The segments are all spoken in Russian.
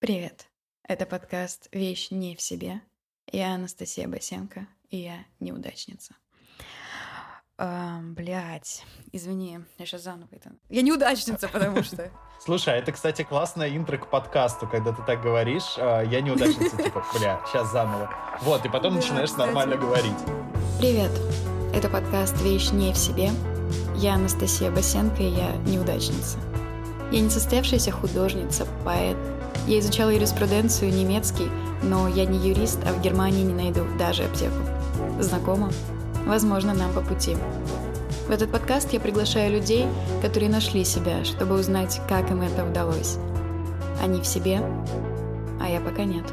Привет. Это подкаст «Вещь не в себе». Я Анастасия Басенко, и я неудачница. А, блять, извини, я сейчас заново это... Я неудачница, потому что... Слушай, а это, кстати, классная интро к подкасту, когда ты так говоришь, а, я неудачница, типа, бля, сейчас заново. Вот, и потом начинаешь нормально говорить. Привет. Это подкаст «Вещь не в себе». Я Анастасия Басенко, и я неудачница. Я не состоявшаяся художница, поэт. Я изучала юриспруденцию немецкий, но я не юрист, а в Германии не найду даже аптеку. Знакомо? Возможно, нам по пути. В этот подкаст я приглашаю людей, которые нашли себя, чтобы узнать, как им это удалось. Они в себе, а я пока нет.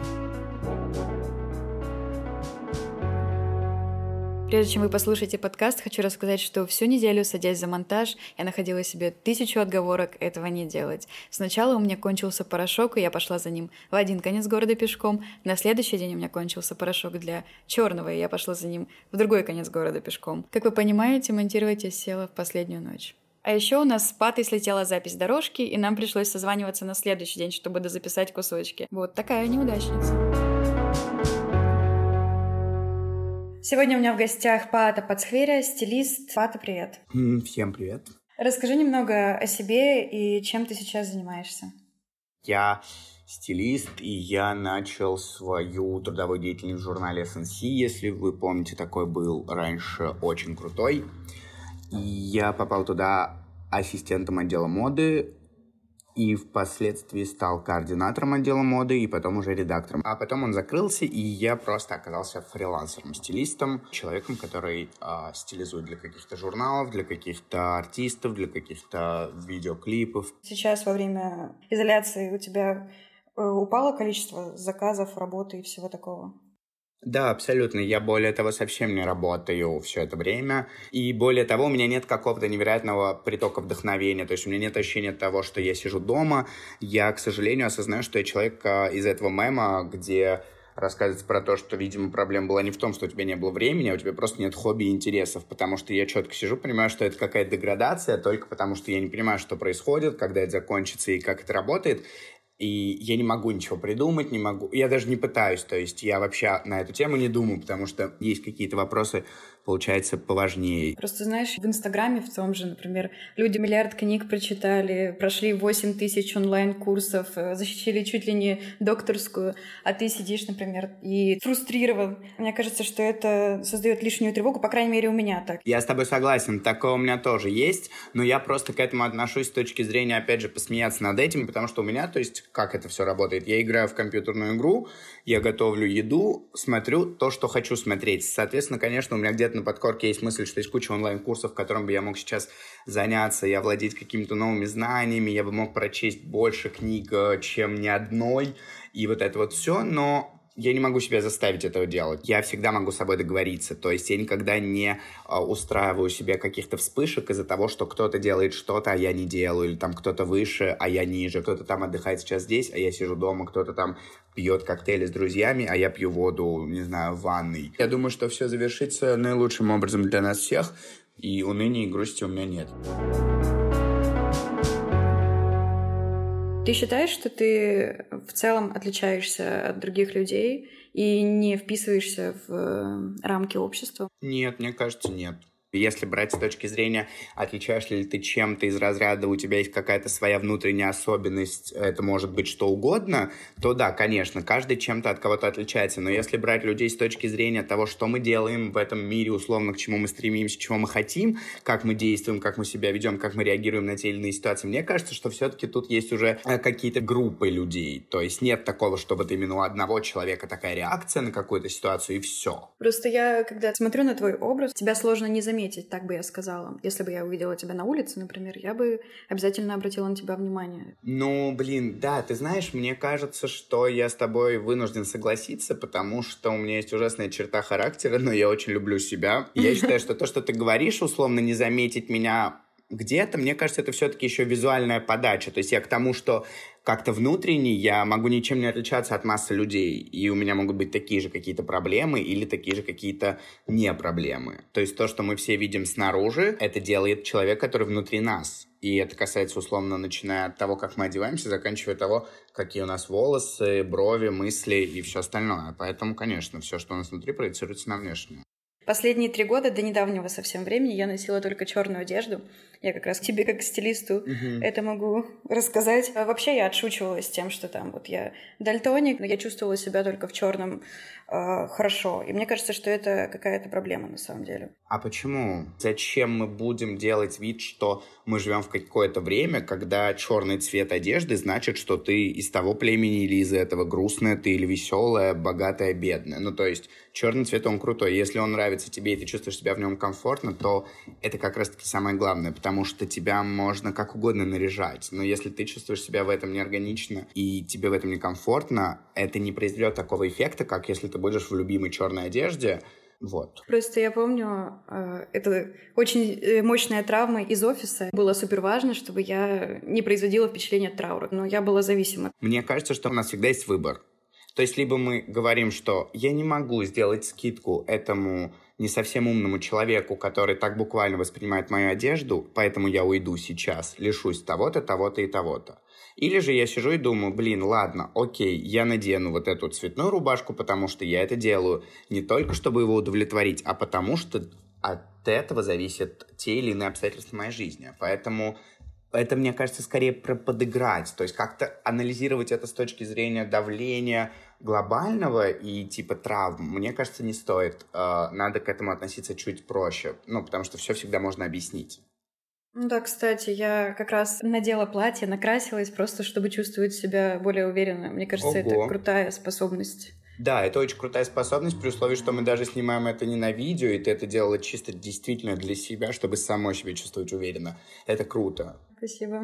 Прежде чем вы послушаете подкаст, хочу рассказать, что всю неделю, садясь за монтаж, я находила себе тысячу отговорок этого не делать. Сначала у меня кончился порошок, и я пошла за ним в один конец города пешком. На следующий день у меня кончился порошок для черного, и я пошла за ним в другой конец города пешком. Как вы понимаете, монтировать я села в последнюю ночь. А еще у нас с Патой слетела запись дорожки, и нам пришлось созваниваться на следующий день, чтобы дозаписать кусочки. Вот такая неудачница. Сегодня у меня в гостях Пата Пацхверя, стилист. Пата, привет. Всем привет. Расскажи немного о себе и чем ты сейчас занимаешься. Я стилист, и я начал свою трудовую деятельность в журнале SNC, если вы помните, такой был раньше очень крутой. И я попал туда ассистентом отдела моды, и впоследствии стал координатором отдела моды и потом уже редактором. А потом он закрылся, и я просто оказался фрилансером, стилистом, человеком, который э, стилизует для каких-то журналов, для каких-то артистов, для каких-то видеоклипов. Сейчас во время изоляции у тебя э, упало количество заказов, работы и всего такого? Да, абсолютно. Я более того совсем не работаю все это время. И более того, у меня нет какого-то невероятного притока вдохновения. То есть у меня нет ощущения того, что я сижу дома. Я, к сожалению, осознаю, что я человек а, из этого мема, где рассказывается про то, что, видимо, проблема была не в том, что у тебя не было времени, а у тебя просто нет хобби и интересов, потому что я четко сижу, понимаю, что это какая-то деградация, только потому что я не понимаю, что происходит, когда это закончится и как это работает, и я не могу ничего придумать, не могу, я даже не пытаюсь, то есть я вообще на эту тему не думаю, потому что есть какие-то вопросы, получается, поважнее. Просто, знаешь, в Инстаграме в том же, например, люди миллиард книг прочитали, прошли 8 тысяч онлайн-курсов, э, защитили чуть ли не докторскую, а ты сидишь, например, и фрустрирован. Мне кажется, что это создает лишнюю тревогу, по крайней мере, у меня так. Я с тобой согласен, такое у меня тоже есть, но я просто к этому отношусь с точки зрения, опять же, посмеяться над этим, потому что у меня, то есть, как это все работает? Я играю в компьютерную игру, я готовлю еду, смотрю то, что хочу смотреть. Соответственно, конечно, у меня где-то на подкорке есть мысль, что есть куча онлайн-курсов, которым бы я мог сейчас заняться, я владеть какими-то новыми знаниями, я бы мог прочесть больше книг, э, чем ни одной, и вот это вот все, но я не могу себя заставить этого делать. Я всегда могу с собой договориться. То есть я никогда не э, устраиваю себе каких-то вспышек из-за того, что кто-то делает что-то, а я не делаю. Или там кто-то выше, а я ниже. Кто-то там отдыхает сейчас здесь, а я сижу дома. Кто-то там пьет коктейли с друзьями, а я пью воду, не знаю, в ванной. Я думаю, что все завершится наилучшим образом для нас всех. И уныния и грусти у меня нет. Ты считаешь, что ты в целом отличаешься от других людей и не вписываешься в э, рамки общества? Нет, мне кажется, нет. Если брать с точки зрения, отличаешь ли ты чем-то из разряда, у тебя есть какая-то своя внутренняя особенность, это может быть что угодно, то да, конечно, каждый чем-то от кого-то отличается. Но если брать людей с точки зрения того, что мы делаем в этом мире, условно, к чему мы стремимся, чего мы хотим, как мы действуем, как мы себя ведем, как мы реагируем на те или иные ситуации, мне кажется, что все-таки тут есть уже э, какие-то группы людей. То есть нет такого, чтобы вот именно у одного человека такая реакция на какую-то ситуацию и все. Просто я, когда смотрю на твой образ, тебя сложно не заметить заметить, так бы я сказала. Если бы я увидела тебя на улице, например, я бы обязательно обратила на тебя внимание. Ну, блин, да, ты знаешь, мне кажется, что я с тобой вынужден согласиться, потому что у меня есть ужасная черта характера, но я очень люблю себя. Я считаю, что то, что ты говоришь, условно, не заметить меня где-то, мне кажется, это все-таки еще визуальная подача. То есть я к тому, что как-то внутренне я могу ничем не отличаться от массы людей, и у меня могут быть такие же какие-то проблемы или такие же какие-то не проблемы. То есть то, что мы все видим снаружи, это делает человек, который внутри нас. И это касается, условно, начиная от того, как мы одеваемся, заканчивая того, какие у нас волосы, брови, мысли и все остальное. Поэтому, конечно, все, что у нас внутри, проецируется на внешнее. Последние три года до недавнего совсем времени я носила только черную одежду. Я как раз тебе, как стилисту, uh-huh. это могу рассказать. А вообще я отшучивалась тем, что там вот я дальтоник, но я чувствовала себя только в черном э, хорошо. И мне кажется, что это какая-то проблема на самом деле. А почему? Зачем мы будем делать вид, что мы живем в какое-то время, когда черный цвет одежды значит, что ты из того племени или из этого грустная ты или веселая, богатая, бедная? Ну, то есть черный цвет, он крутой. Если он нравится тебе, и ты чувствуешь себя в нем комфортно, то это как раз-таки самое главное, потому что тебя можно как угодно наряжать. Но если ты чувствуешь себя в этом неорганично, и тебе в этом некомфортно, это не произведет такого эффекта, как если ты будешь в любимой черной одежде, вот. Просто я помню, э, это очень э, мощная травма из офиса. Было супер важно, чтобы я не производила впечатление траура, но я была зависима. Мне кажется, что у нас всегда есть выбор. То есть либо мы говорим, что я не могу сделать скидку этому не совсем умному человеку, который так буквально воспринимает мою одежду, поэтому я уйду сейчас, лишусь того-то, того-то и того-то. Или же я сижу и думаю, блин, ладно, окей, я надену вот эту цветную рубашку, потому что я это делаю не только, чтобы его удовлетворить, а потому что от этого зависят те или иные обстоятельства моей жизни. Поэтому это, мне кажется, скорее про подыграть, то есть как-то анализировать это с точки зрения давления глобального и типа травм, мне кажется, не стоит. Э, надо к этому относиться чуть проще, ну, потому что все всегда можно объяснить. Ну да, кстати, я как раз надела платье, накрасилась просто, чтобы чувствовать себя более уверенно. Мне кажется, Ого. это крутая способность. Да, это очень крутая способность, при условии, что мы даже снимаем это не на видео, и ты это делала чисто действительно для себя, чтобы самой себя чувствовать уверенно. Это круто. Спасибо.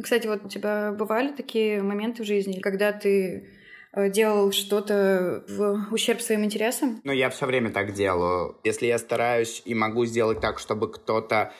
Кстати, вот у тебя бывали такие моменты в жизни, когда ты делал что-то в ущерб своим интересам? Ну, я все время так делаю. Если я стараюсь и могу сделать так, чтобы кто-то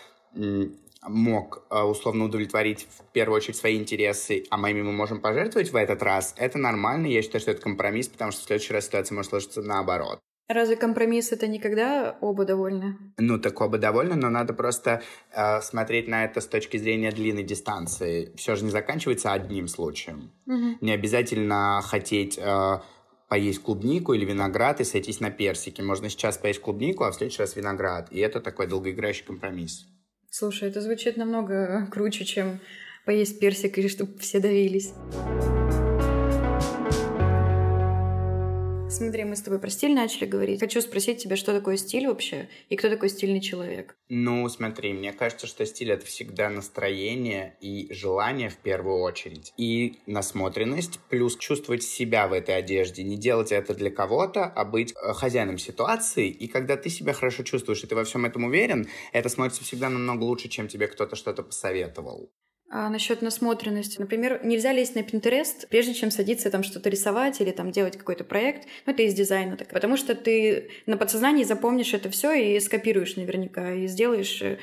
мог э, условно удовлетворить в первую очередь свои интересы, а моими мы можем пожертвовать в этот раз, это нормально. Я считаю, что это компромисс, потому что в следующий раз ситуация может сложиться наоборот. Разве компромисс это никогда оба довольны? Ну, так оба довольны, но надо просто э, смотреть на это с точки зрения длинной дистанции. Все же не заканчивается одним случаем. Угу. Не обязательно хотеть э, поесть клубнику или виноград и сойтись на персики. Можно сейчас поесть клубнику, а в следующий раз виноград. И это такой долгоиграющий компромисс. Слушай, это звучит намного круче, чем поесть персик и чтобы все давились. Смотри, мы с тобой про стиль начали говорить. Хочу спросить тебя, что такое стиль вообще и кто такой стильный человек? Ну, смотри, мне кажется, что стиль — это всегда настроение и желание в первую очередь. И насмотренность, плюс чувствовать себя в этой одежде. Не делать это для кого-то, а быть э, хозяином ситуации. И когда ты себя хорошо чувствуешь, и ты во всем этом уверен, это смотрится всегда намного лучше, чем тебе кто-то что-то посоветовал. А насчет насмотренности. Например, нельзя лезть на Pinterest, прежде чем садиться там что-то рисовать или там делать какой-то проект. Ну, это из дизайна так. Потому что ты на подсознании запомнишь это все и скопируешь наверняка, и сделаешь э,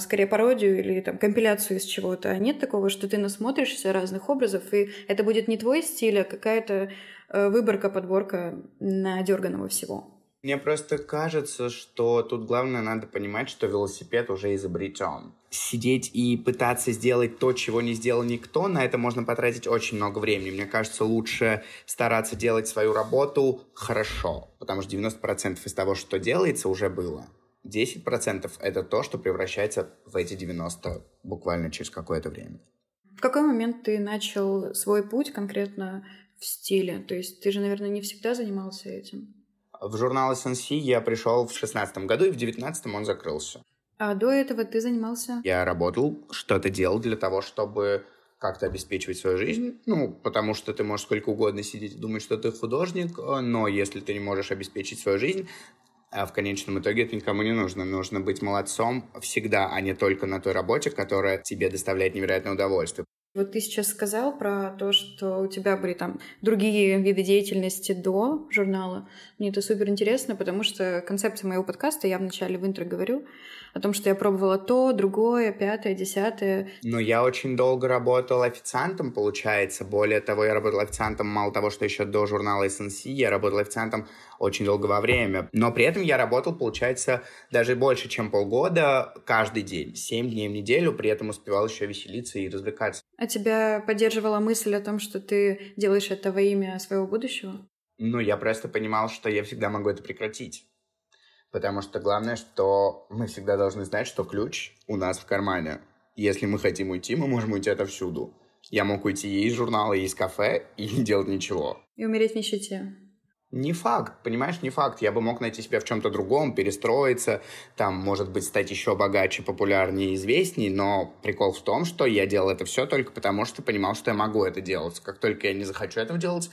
скорее пародию или там компиляцию из чего-то. А нет такого, что ты насмотришься разных образов, и это будет не твой стиль, а какая-то э, выборка, подборка надерганного всего. Мне просто кажется, что тут главное надо понимать, что велосипед уже изобретен. Сидеть и пытаться сделать то, чего не сделал никто, на это можно потратить очень много времени. Мне кажется, лучше стараться делать свою работу хорошо, потому что 90% из того, что делается, уже было. 10% это то, что превращается в эти 90 буквально через какое-то время. В какой момент ты начал свой путь конкретно в стиле? То есть ты же, наверное, не всегда занимался этим? В журнал SNC я пришел в шестнадцатом году, и в девятнадцатом он закрылся. А до этого ты занимался? Я работал, что-то делал для того, чтобы как-то обеспечивать свою жизнь. Ну, потому что ты можешь сколько угодно сидеть и думать, что ты художник, но если ты не можешь обеспечить свою жизнь, а в конечном итоге это никому не нужно. Нужно быть молодцом всегда, а не только на той работе, которая тебе доставляет невероятное удовольствие. Вот ты сейчас сказал про то, что у тебя были там другие виды деятельности до журнала. Мне это супер интересно, потому что концепция моего подкаста, я вначале в интро говорю, о том, что я пробовала то, другое, пятое, десятое. Ну, я очень долго работал официантом, получается. Более того, я работал официантом мало того, что еще до журнала SNC, я работал официантом очень долго во время. Но при этом я работал, получается, даже больше, чем полгода каждый день. Семь дней в неделю, при этом успевал еще веселиться и развлекаться. А тебя поддерживала мысль о том, что ты делаешь это во имя своего будущего? Ну, я просто понимал, что я всегда могу это прекратить. Потому что главное, что мы всегда должны знать, что ключ у нас в кармане. Если мы хотим уйти, мы можем уйти отовсюду. Я мог уйти и из журнала, и из кафе, и не делать ничего. И умереть в нищете. Не факт, понимаешь, не факт. Я бы мог найти себя в чем-то другом, перестроиться, там, может быть, стать еще богаче, популярнее, известней, но прикол в том, что я делал это все только потому, что понимал, что я могу это делать. Как только я не захочу этого делать,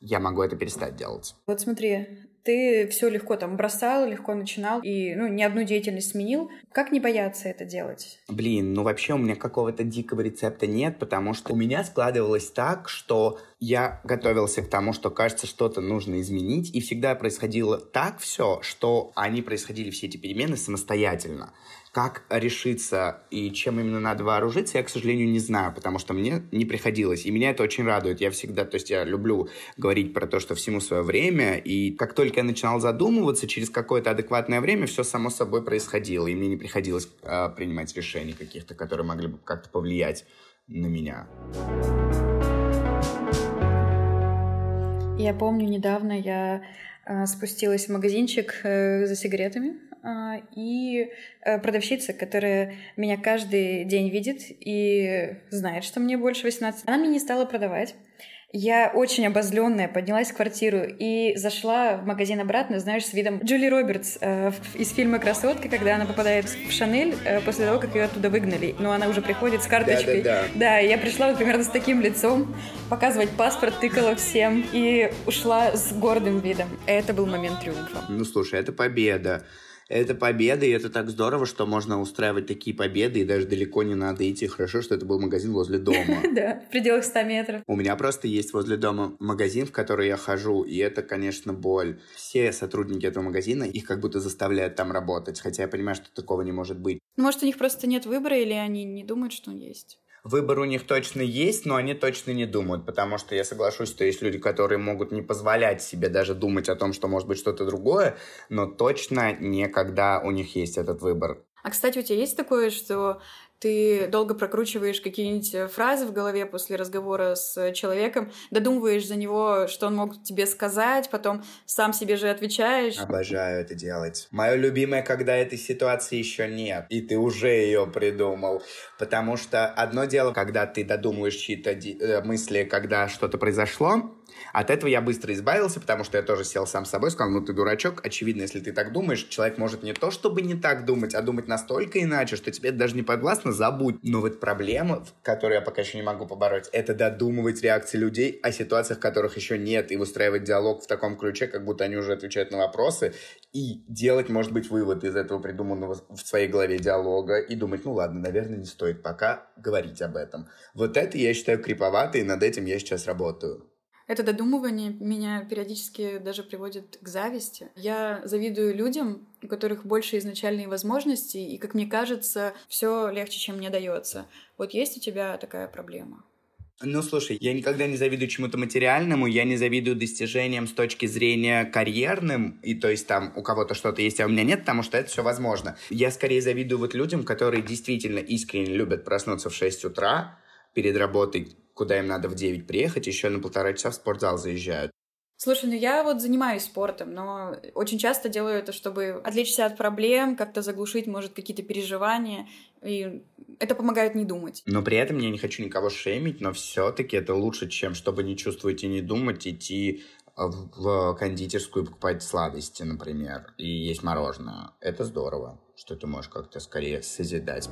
я могу это перестать делать. Вот смотри, ты все легко там бросал, легко начинал и ну, ни одну деятельность сменил. Как не бояться это делать? Блин, ну вообще у меня какого-то дикого рецепта нет, потому что у меня складывалось так, что я готовился к тому, что кажется, что-то нужно изменить, и всегда происходило так все, что они происходили все эти перемены самостоятельно. Как решиться и чем именно надо вооружиться, я, к сожалению, не знаю, потому что мне не приходилось. И меня это очень радует. Я всегда, то есть я люблю говорить про то, что всему свое время. И как только я начинал задумываться, через какое-то адекватное время все само собой происходило. И мне не приходилось э, принимать решений каких-то, которые могли бы как-то повлиять на меня. Я помню, недавно я э, спустилась в магазинчик э, за сигаретами а, и э, продавщица, которая меня каждый день видит и знает, что мне больше 18, она мне не стала продавать. Я очень обозленная поднялась в квартиру и зашла в магазин обратно, знаешь, с видом Джули Робертс э, из фильма «Красотка», когда она попадает в Шанель э, после того, как ее оттуда выгнали. Но она уже приходит с карточкой. Да, да, да. да, я пришла вот примерно с таким лицом, показывать паспорт, тыкала всем и ушла с гордым видом. Это был момент триумфа. Ну, слушай, это победа это победа, и это так здорово, что можно устраивать такие победы, и даже далеко не надо идти. Хорошо, что это был магазин возле дома. Да, в пределах 100 метров. У меня просто есть возле дома магазин, в который я хожу, и это, конечно, боль. Все сотрудники этого магазина, их как будто заставляют там работать, хотя я понимаю, что такого не может быть. Может, у них просто нет выбора, или они не думают, что он есть? Выбор у них точно есть, но они точно не думают, потому что я соглашусь, что есть люди, которые могут не позволять себе даже думать о том, что может быть что-то другое, но точно не когда у них есть этот выбор. А, кстати, у тебя есть такое, что ты долго прокручиваешь какие-нибудь э, фразы в голове после разговора с человеком, додумываешь за него, что он мог тебе сказать, потом сам себе же отвечаешь. Обожаю это делать. Мое любимое, когда этой ситуации еще нет, и ты уже ее придумал. Потому что одно дело, когда ты додумываешь чьи-то э, мысли, когда что-то произошло, от этого я быстро избавился, потому что я тоже сел сам с собой, сказал, ну ты дурачок, очевидно, если ты так думаешь, человек может не то, чтобы не так думать, а думать настолько иначе, что тебе даже не подвластно, забудь. Но вот проблема, которую я пока еще не могу побороть, это додумывать реакции людей о ситуациях, которых еще нет, и выстраивать диалог в таком ключе, как будто они уже отвечают на вопросы, и делать, может быть, вывод из этого придуманного в своей голове диалога, и думать, ну ладно, наверное, не стоит пока говорить об этом. Вот это я считаю криповато, и над этим я сейчас работаю. Это додумывание меня периодически даже приводит к зависти. Я завидую людям, у которых больше изначальные возможности, и, как мне кажется, все легче, чем мне дается. Вот есть у тебя такая проблема? Ну, слушай, я никогда не завидую чему-то материальному, я не завидую достижениям с точки зрения карьерным, и то есть там у кого-то что-то есть, а у меня нет, потому что это все возможно. Я скорее завидую вот людям, которые действительно искренне любят проснуться в 6 утра перед работой, куда им надо в 9 приехать, еще на полтора часа в спортзал заезжают. Слушай, ну я вот занимаюсь спортом, но очень часто делаю это, чтобы отвлечься от проблем, как-то заглушить, может, какие-то переживания, и это помогает не думать. Но при этом я не хочу никого шеймить, но все-таки это лучше, чем чтобы не чувствовать и не думать, идти в кондитерскую покупать сладости, например, и есть мороженое. Это здорово, что ты можешь как-то скорее созидать.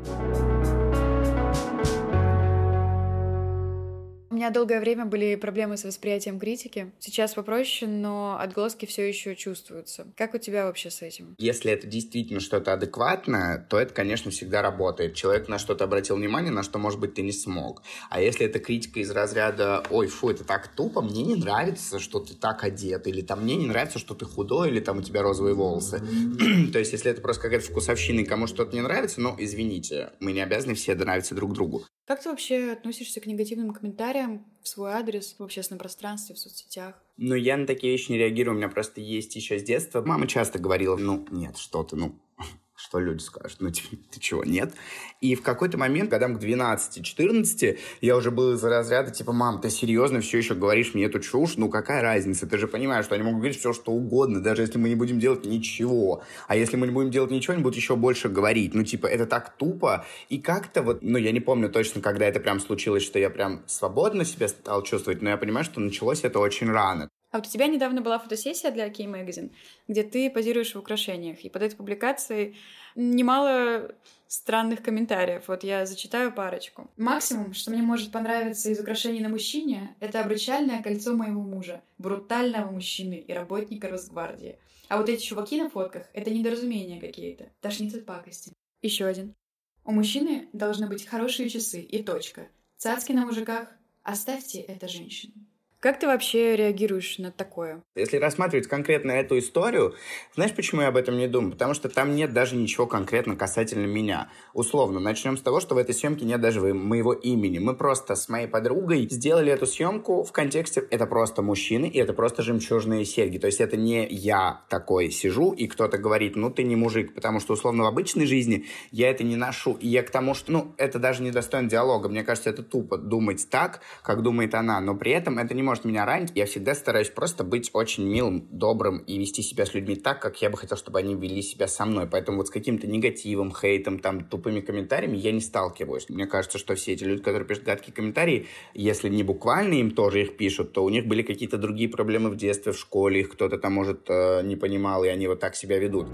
Меня долгое время были проблемы с восприятием критики. Сейчас попроще, но отголоски все еще чувствуются. Как у тебя вообще с этим? Если это действительно что-то адекватное, то это, конечно, всегда работает. Человек на что-то обратил внимание, на что, может быть, ты не смог. А если это критика из разряда «Ой, фу, это так тупо, мне не нравится, что ты так одет», или там «Мне не нравится, что ты худой», или там «У тебя розовые волосы». то есть, если это просто какая-то вкусовщина, и кому что-то не нравится, ну, извините, мы не обязаны все нравиться друг другу. Как ты вообще относишься к негативным комментариям в свой адрес в общественном пространстве, в соцсетях? Ну, я на такие вещи не реагирую. У меня просто есть еще с детства. Мама часто говорила, ну, нет, что ты, ну, что люди скажут, ну, типа, ты чего, нет? И в какой-то момент, годам к 12-14, я уже был из разряда, типа, мам, ты серьезно все еще говоришь мне эту чушь? Ну, какая разница? Ты же понимаешь, что они могут говорить все, что угодно, даже если мы не будем делать ничего. А если мы не будем делать ничего, они будут еще больше говорить. Ну, типа, это так тупо. И как-то вот, ну, я не помню точно, когда это прям случилось, что я прям свободно себя стал чувствовать, но я понимаю, что началось это очень рано. А вот у тебя недавно была фотосессия для Key Magazine, где ты позируешь в украшениях. И под этой публикацией немало странных комментариев. Вот я зачитаю парочку. Максимум, что мне может понравиться из украшений на мужчине, это обручальное кольцо моего мужа, брутального мужчины и работника Росгвардии. А вот эти чуваки на фотках — это недоразумения какие-то. Тошнит от пакости. Еще один. У мужчины должны быть хорошие часы и точка. Цацки на мужиках. Оставьте это женщинам. Как ты вообще реагируешь на такое? Если рассматривать конкретно эту историю, знаешь, почему я об этом не думаю? Потому что там нет даже ничего конкретно касательно меня. Условно, начнем с того, что в этой съемке нет даже моего имени. Мы просто с моей подругой сделали эту съемку в контексте это просто мужчины и это просто жемчужные серьги. То есть это не я такой сижу и кто-то говорит, ну ты не мужик, потому что условно в обычной жизни я это не ношу. И я к тому, что, ну, это даже не достойно диалога. Мне кажется, это тупо думать так, как думает она, но при этом это не может может меня ранить, я всегда стараюсь просто быть очень милым, добрым и вести себя с людьми так, как я бы хотел, чтобы они вели себя со мной. Поэтому вот с каким-то негативом, хейтом, там, тупыми комментариями я не сталкиваюсь. Мне кажется, что все эти люди, которые пишут гадкие комментарии, если не буквально им тоже их пишут, то у них были какие-то другие проблемы в детстве, в школе, их кто-то там, может, э, не понимал, и они вот так себя ведут.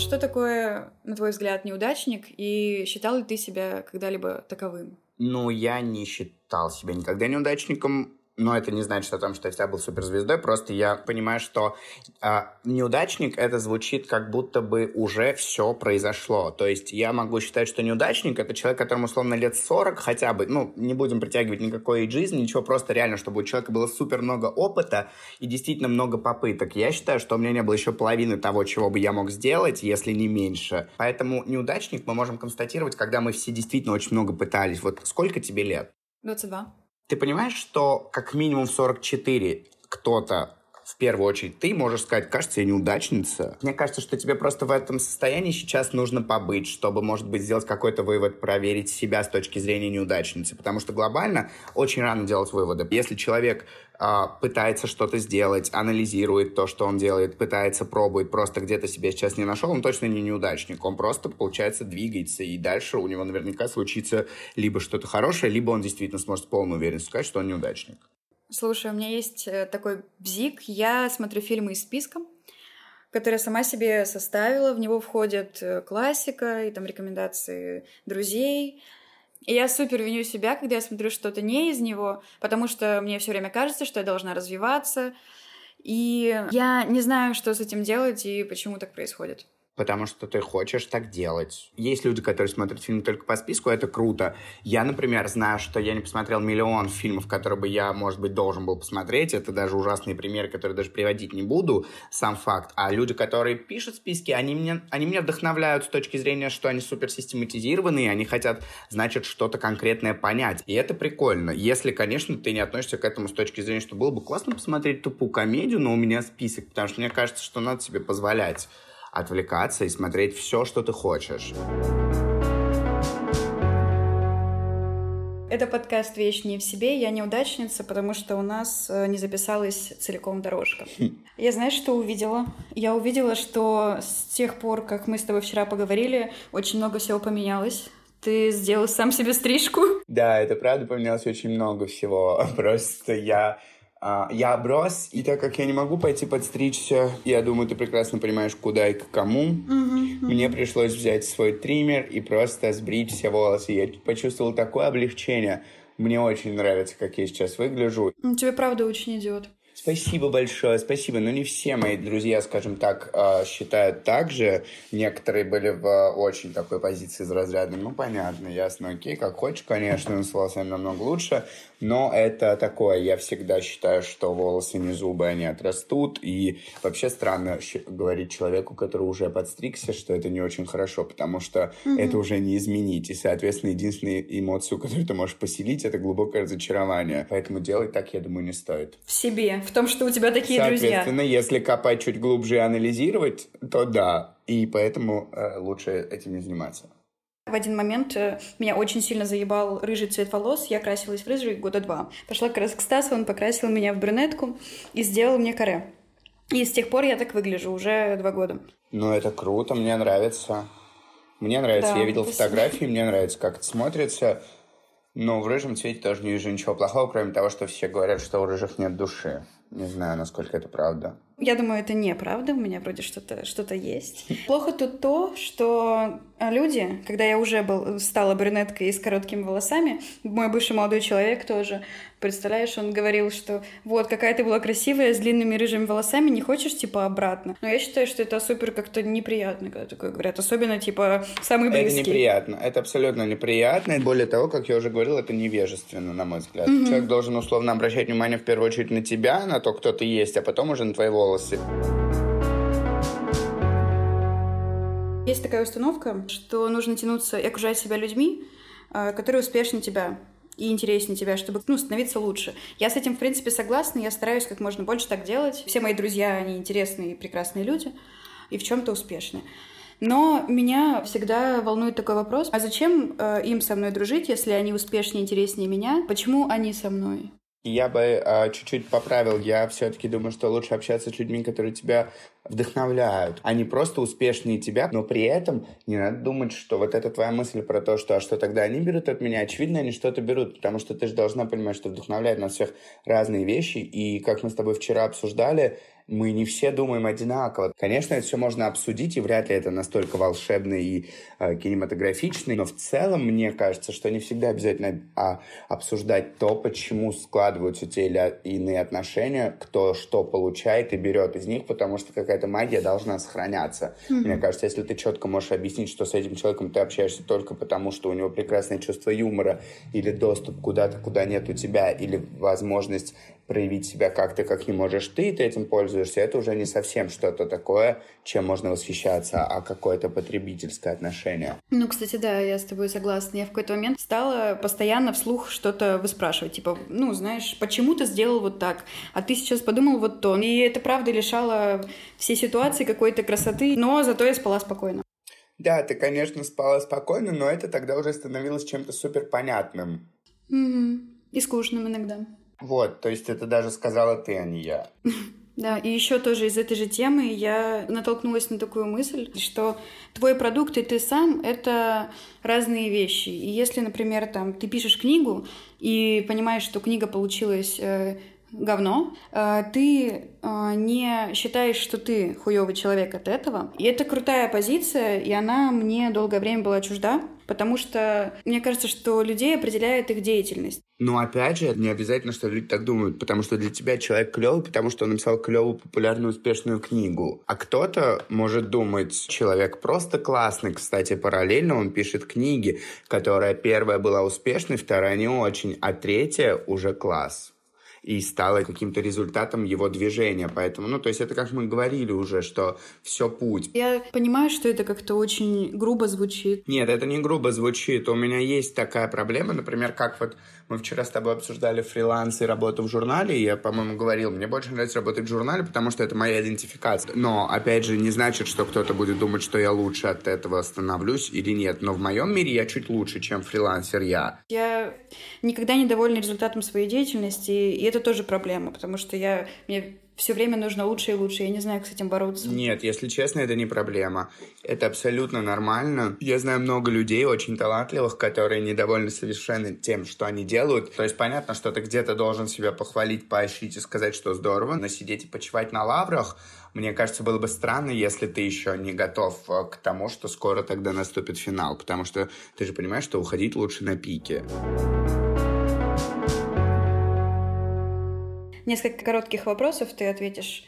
Что такое, на твой взгляд, неудачник, и считал ли ты себя когда-либо таковым? Ну, я не считал себя никогда неудачником но это не значит о том, что я всегда был суперзвездой, просто я понимаю, что э, неудачник это звучит как будто бы уже все произошло. То есть я могу считать, что неудачник это человек, которому условно лет 40 хотя бы, ну, не будем притягивать никакой жизни, ничего, просто реально, чтобы у человека было супер много опыта и действительно много попыток. Я считаю, что у меня не было еще половины того, чего бы я мог сделать, если не меньше. Поэтому неудачник мы можем констатировать, когда мы все действительно очень много пытались. Вот сколько тебе лет? 22. Ты понимаешь, что как минимум 44 кто-то в первую очередь ты можешь сказать, кажется, я неудачница. Мне кажется, что тебе просто в этом состоянии сейчас нужно побыть, чтобы, может быть, сделать какой-то вывод, проверить себя с точки зрения неудачницы. Потому что глобально очень рано делать выводы. Если человек а, пытается что-то сделать, анализирует то, что он делает, пытается, пробует, просто где-то себя сейчас не нашел, он точно не неудачник. Он просто, получается, двигается, и дальше у него наверняка случится либо что-то хорошее, либо он действительно сможет с полной уверенностью сказать, что он неудачник. Слушай, у меня есть э, такой бзик. Я смотрю фильмы из списка, который я сама себе составила. В него входит э, классика и там рекомендации друзей. И я супер виню себя, когда я смотрю что-то не из него, потому что мне все время кажется, что я должна развиваться. И я не знаю, что с этим делать и почему так происходит потому что ты хочешь так делать. Есть люди, которые смотрят фильмы только по списку, это круто. Я, например, знаю, что я не посмотрел миллион фильмов, которые бы я, может быть, должен был посмотреть. Это даже ужасные примеры, которые даже приводить не буду, сам факт. А люди, которые пишут списки, они меня, они меня вдохновляют с точки зрения, что они супер систематизированные, они хотят, значит, что-то конкретное понять. И это прикольно. Если, конечно, ты не относишься к этому с точки зрения, что было бы классно посмотреть тупую комедию, но у меня список, потому что мне кажется, что надо себе позволять отвлекаться и смотреть все, что ты хочешь. Это подкаст «Вещь не в себе». Я неудачница, потому что у нас э, не записалась целиком дорожка. Я знаешь, что увидела? Я увидела, что с тех пор, как мы с тобой вчера поговорили, очень много всего поменялось. Ты сделал сам себе стрижку? Да, это правда поменялось очень много всего. Просто я я оброс, и так как я не могу пойти подстричься, я думаю, ты прекрасно понимаешь, куда и к кому, мне пришлось взять свой триммер и просто сбрить все волосы. Я почувствовал такое облегчение. Мне очень нравится, как я сейчас выгляжу. Ну, Тебе правда очень идет. Спасибо большое, спасибо. Но не все мои друзья, скажем так, э, считают так же. Некоторые были в очень такой позиции из разряда, ну, понятно, ясно, окей, как хочешь, конечно, с волосами намного лучше. Но это такое, я всегда считаю, что волосы не зубы, они отрастут. И вообще странно говорить человеку, который уже подстригся, что это не очень хорошо, потому что это уже не изменить. И, соответственно, единственная эмоцию, которую ты можешь поселить, это глубокое разочарование. Поэтому делать так, я думаю, не стоит. В себе, в том, что у тебя такие друзья. Соответственно, если копать чуть глубже и анализировать, то да. И поэтому э, лучше этим не заниматься. В один момент э, меня очень сильно заебал рыжий цвет волос. Я красилась в рыжий года два. Пошла как раз к Стасу, он покрасил меня в брюнетку и сделал мне каре. И с тех пор я так выгляжу уже два года. Ну, это круто, мне нравится. Мне нравится. Да, Я видел спасибо. фотографии, мне нравится, как это смотрится. Но в рыжем цвете тоже не вижу ничего плохого, кроме того, что все говорят, что у рыжих нет души. Не знаю, насколько это правда. Я думаю, это неправда, у меня вроде что-то что есть. Плохо тут то, что люди, когда я уже был, стала брюнеткой и с короткими волосами, мой бывший молодой человек тоже, представляешь, он говорил, что вот, какая ты была красивая, с длинными рыжими волосами, не хочешь, типа, обратно? Но я считаю, что это супер как-то неприятно, когда такое говорят, особенно, типа, самые Это близкие. неприятно. Это абсолютно неприятно. И более того, как я уже говорил, это невежественно, на мой взгляд. Человек должен условно обращать внимание в первую очередь на тебя, на то, кто ты есть, а потом уже на твои волосы. Есть такая установка, что нужно тянуться и окружать себя людьми, э, которые успешнее тебя и интереснее тебя, чтобы ну, становиться лучше. Я с этим, в принципе, согласна, я стараюсь как можно больше так делать. Все мои друзья, они интересные и прекрасные люди, и в чем-то успешные. Но меня всегда волнует такой вопрос, а зачем э, им со мной дружить, если они успешнее интереснее меня? Почему они со мной? Я бы э, чуть-чуть поправил. Я все-таки думаю, что лучше общаться с людьми, которые тебя вдохновляют. Они просто успешнее тебя, но при этом не надо думать, что вот эта твоя мысль про то, что а что тогда они берут от меня, очевидно, они что-то берут, потому что ты же должна понимать, что вдохновляют нас всех разные вещи, и как мы с тобой вчера обсуждали, мы не все думаем одинаково. Конечно, это все можно обсудить, и вряд ли это настолько волшебно и э, кинематографично, но в целом мне кажется, что не всегда обязательно а, обсуждать то, почему складываются те или иные отношения, кто что получает и берет из них, потому что какая-то магия должна сохраняться. Мне кажется, если ты четко можешь объяснить, что с этим человеком ты общаешься только потому, что у него прекрасное чувство юмора или доступ куда-то, куда нет у тебя, или возможность проявить себя как-то, как не можешь ты, ты этим пользуешься, это уже не совсем что-то такое, чем можно восхищаться, а какое-то потребительское отношение. Ну, кстати, да, я с тобой согласна. Я в какой-то момент стала постоянно вслух что-то выспрашивать. Типа, ну, знаешь, почему ты сделал вот так? А ты сейчас подумал вот то. И это правда лишало всей ситуации какой-то красоты, но зато я спала спокойно. Да, ты, конечно, спала спокойно, но это тогда уже становилось чем-то супер понятным. Мгм. И скучным иногда. Вот, то есть это даже сказала ты, а не я. Да, и еще тоже из этой же темы я натолкнулась на такую мысль, что твой продукт и ты сам — это разные вещи. И если, например, там, ты пишешь книгу и понимаешь, что книга получилась э, говно, э, ты э, не считаешь, что ты хуёвый человек от этого. И это крутая позиция, и она мне долгое время была чужда, потому что мне кажется, что людей определяет их деятельность. Но опять же, не обязательно, что люди так думают, потому что для тебя человек клевый, потому что он написал клевую, популярную, успешную книгу. А кто-то может думать, человек просто классный. Кстати, параллельно он пишет книги, которая первая была успешной, вторая не очень, а третья уже класс и стало каким-то результатом его движения. Поэтому, ну, то есть это как мы говорили уже, что все путь. Я понимаю, что это как-то очень грубо звучит. Нет, это не грубо звучит. У меня есть такая проблема, например, как вот мы вчера с тобой обсуждали фриланс и работу в журнале, и я, по-моему, говорил, мне больше нравится работать в журнале, потому что это моя идентификация. Но, опять же, не значит, что кто-то будет думать, что я лучше от этого становлюсь или нет. Но в моем мире я чуть лучше, чем фрилансер я. Я никогда не довольна результатом своей деятельности, и это тоже проблема, потому что я, мне все время нужно лучше и лучше. Я не знаю, как с этим бороться. Нет, если честно, это не проблема. Это абсолютно нормально. Я знаю много людей очень талантливых, которые недовольны совершенно тем, что они делают. То есть понятно, что ты где-то должен себя похвалить, поощрить и сказать, что здорово, но сидеть и почивать на лаврах, мне кажется, было бы странно, если ты еще не готов э, к тому, что скоро тогда наступит финал, потому что ты же понимаешь, что уходить лучше на пике. Несколько коротких вопросов ты ответишь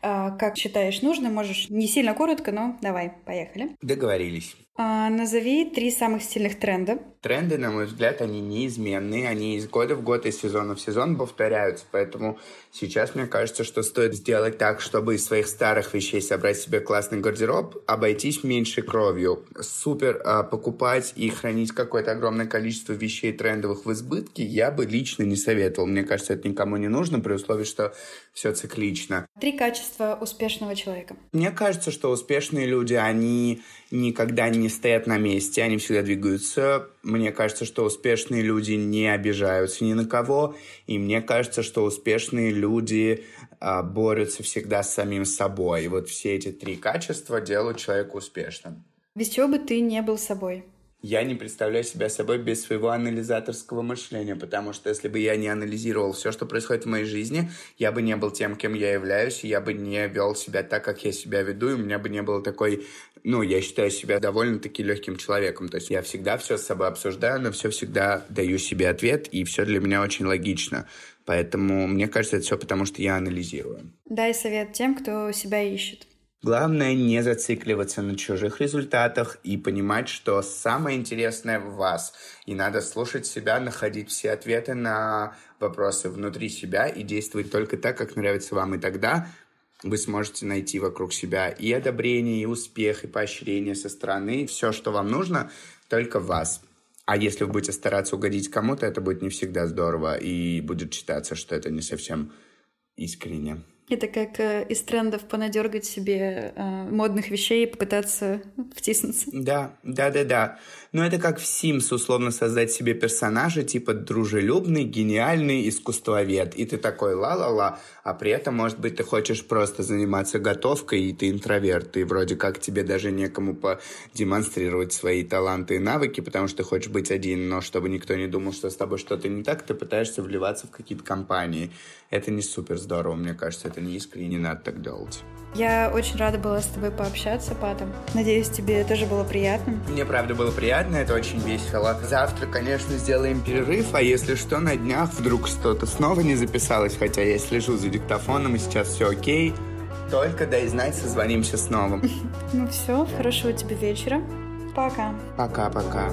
а, как считаешь нужным. Можешь не сильно коротко, но давай, поехали. Договорились. А, назови три самых сильных тренда. Тренды, на мой взгляд, они неизменные. Они из года в год, из сезона в сезон повторяются. Поэтому сейчас мне кажется, что стоит сделать так, чтобы из своих старых вещей собрать себе классный гардероб, обойтись меньшей кровью. Супер а, покупать и хранить какое-то огромное количество вещей трендовых в избытке я бы лично не советовал. Мне кажется, это никому не нужно, при условии, что все циклично. Три качества успешного человека. Мне кажется, что успешные люди, они никогда не стоят на месте, они всегда двигаются. Мне кажется, что успешные люди не обижаются ни на кого. И мне кажется, что успешные люди а, борются всегда с самим собой. И вот все эти три качества делают человека успешным. Без чего бы ты не был собой? Я не представляю себя собой без своего анализаторского мышления, потому что если бы я не анализировал все, что происходит в моей жизни, я бы не был тем, кем я являюсь, я бы не вел себя так, как я себя веду, и у меня бы не было такой, ну, я считаю себя довольно-таки легким человеком. То есть я всегда все с собой обсуждаю, но все всегда даю себе ответ, и все для меня очень логично. Поэтому мне кажется, это все потому, что я анализирую. Дай совет тем, кто себя ищет. Главное не зацикливаться на чужих результатах и понимать, что самое интересное в вас. И надо слушать себя, находить все ответы на вопросы внутри себя и действовать только так, как нравится вам. И тогда вы сможете найти вокруг себя и одобрение, и успех, и поощрение со стороны. Все, что вам нужно, только вас. А если вы будете стараться угодить кому-то, это будет не всегда здорово, и будет считаться, что это не совсем искренне. Это как э, из трендов понадергать себе э, модных вещей и попытаться втиснуться. Да, да, да, да. Но это как в Sims условно создать себе персонажа типа дружелюбный, гениальный искусствовед. И ты такой ла-ла-ла, а при этом, может быть, ты хочешь просто заниматься готовкой, и ты интроверт. И вроде как тебе даже некому продемонстрировать свои таланты и навыки, потому что ты хочешь быть один, но чтобы никто не думал, что с тобой что-то не так, ты пытаешься вливаться в какие-то компании. Это не супер здорово, мне кажется, это не искренне, не надо так делать. Я очень рада была с тобой пообщаться, Патом. Надеюсь, тебе тоже было приятно. Мне правда было приятно, это очень весело. Завтра, конечно, сделаем перерыв, а если что, на днях вдруг что-то снова не записалось, хотя я слежу за диктофоном, и сейчас все окей. Только дай знать, созвонимся снова. Ну все, хорошего тебе вечера. Пока. Пока-пока.